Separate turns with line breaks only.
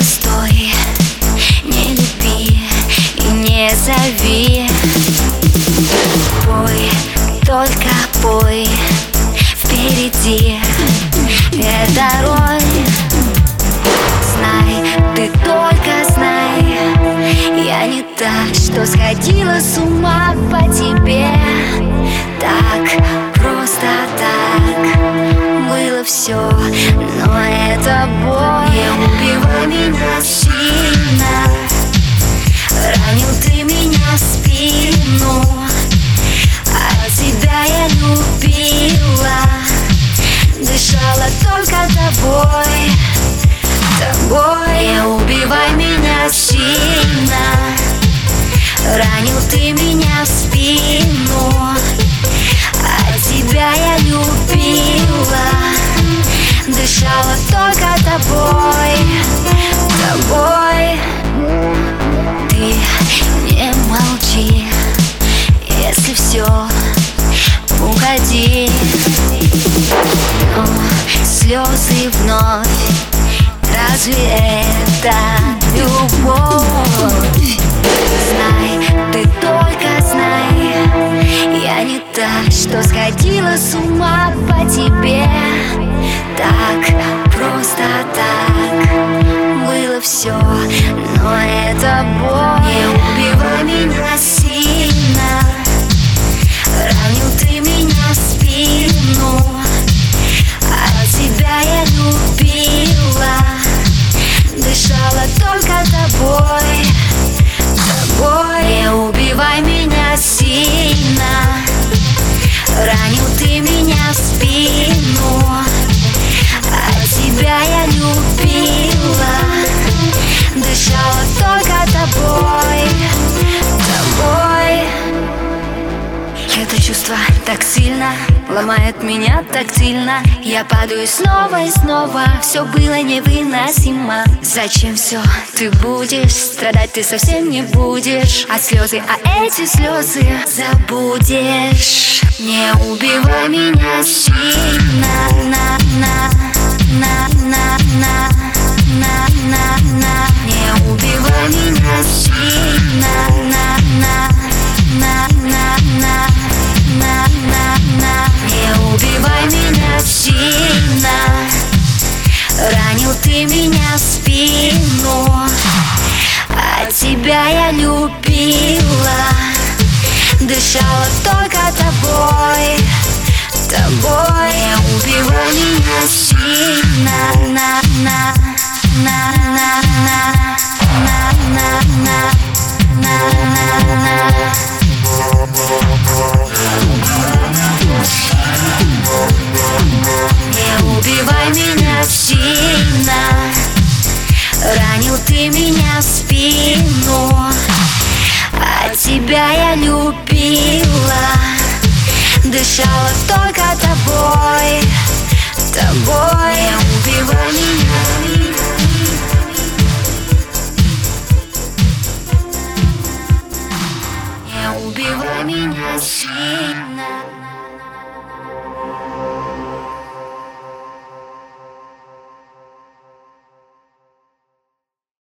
стой Не люби и не зови. Пой, только пой Впереди эта роль Знай, ты только знай Я не та, что сходила с ума по тебе Дышала только тобой Тобой Ты не молчи Если все уходи Но слезы вновь Разве это любовь? Знай, ты только знай Я не та, что сходила с ума так сильно Ломает меня так сильно Я падаю снова и снова Все было невыносимо. Зачем все ты будешь Страдать ты совсем не будешь. А слезы, а эти слезы Забудешь. Не убивай меня сильно сильно Ранил ты меня в спину А тебя я любила. Дышала только тобой Тобой. Не убивай меня сильно сильно Ранил ты меня в спину А тебя я любила. Дышала только тобой Тобой